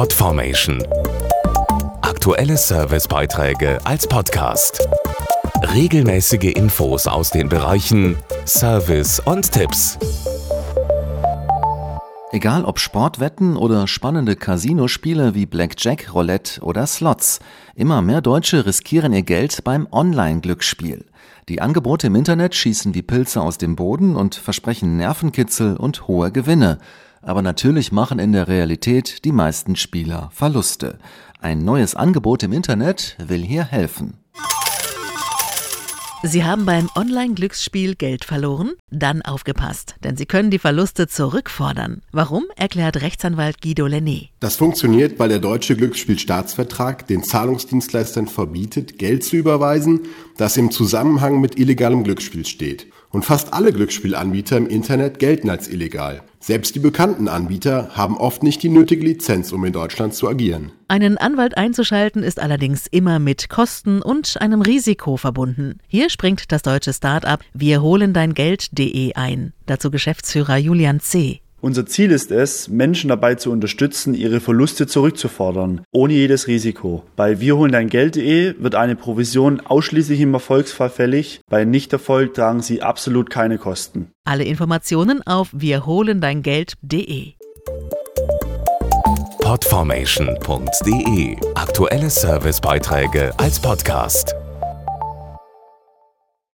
Podformation. Aktuelle Servicebeiträge als Podcast. Regelmäßige Infos aus den Bereichen Service und Tipps. Egal ob Sportwetten oder spannende Casinospiele wie Blackjack, Roulette oder Slots, immer mehr Deutsche riskieren ihr Geld beim Online-Glücksspiel. Die Angebote im Internet schießen wie Pilze aus dem Boden und versprechen Nervenkitzel und hohe Gewinne. Aber natürlich machen in der Realität die meisten Spieler Verluste. Ein neues Angebot im Internet will hier helfen. Sie haben beim Online-Glücksspiel Geld verloren? Dann aufgepasst, denn Sie können die Verluste zurückfordern. Warum, erklärt Rechtsanwalt Guido Lenné. Das funktioniert, weil der deutsche Glücksspielstaatsvertrag den Zahlungsdienstleistern verbietet, Geld zu überweisen, das im Zusammenhang mit illegalem Glücksspiel steht. Und fast alle Glücksspielanbieter im Internet gelten als illegal. Selbst die bekannten Anbieter haben oft nicht die nötige Lizenz, um in Deutschland zu agieren. Einen Anwalt einzuschalten ist allerdings immer mit Kosten und einem Risiko verbunden. Hier springt das deutsche Start-up Wir holen dein Geld.de ein. Dazu Geschäftsführer Julian C. Unser Ziel ist es, Menschen dabei zu unterstützen, ihre Verluste zurückzufordern, ohne jedes Risiko. Bei Wir holen dein Geld.de wird eine Provision ausschließlich im Erfolgsfall fällig. Bei Nichterfolg tragen sie absolut keine Kosten. Alle Informationen auf wirholendeingeld.de. Podformation.de Aktuelle Servicebeiträge als Podcast.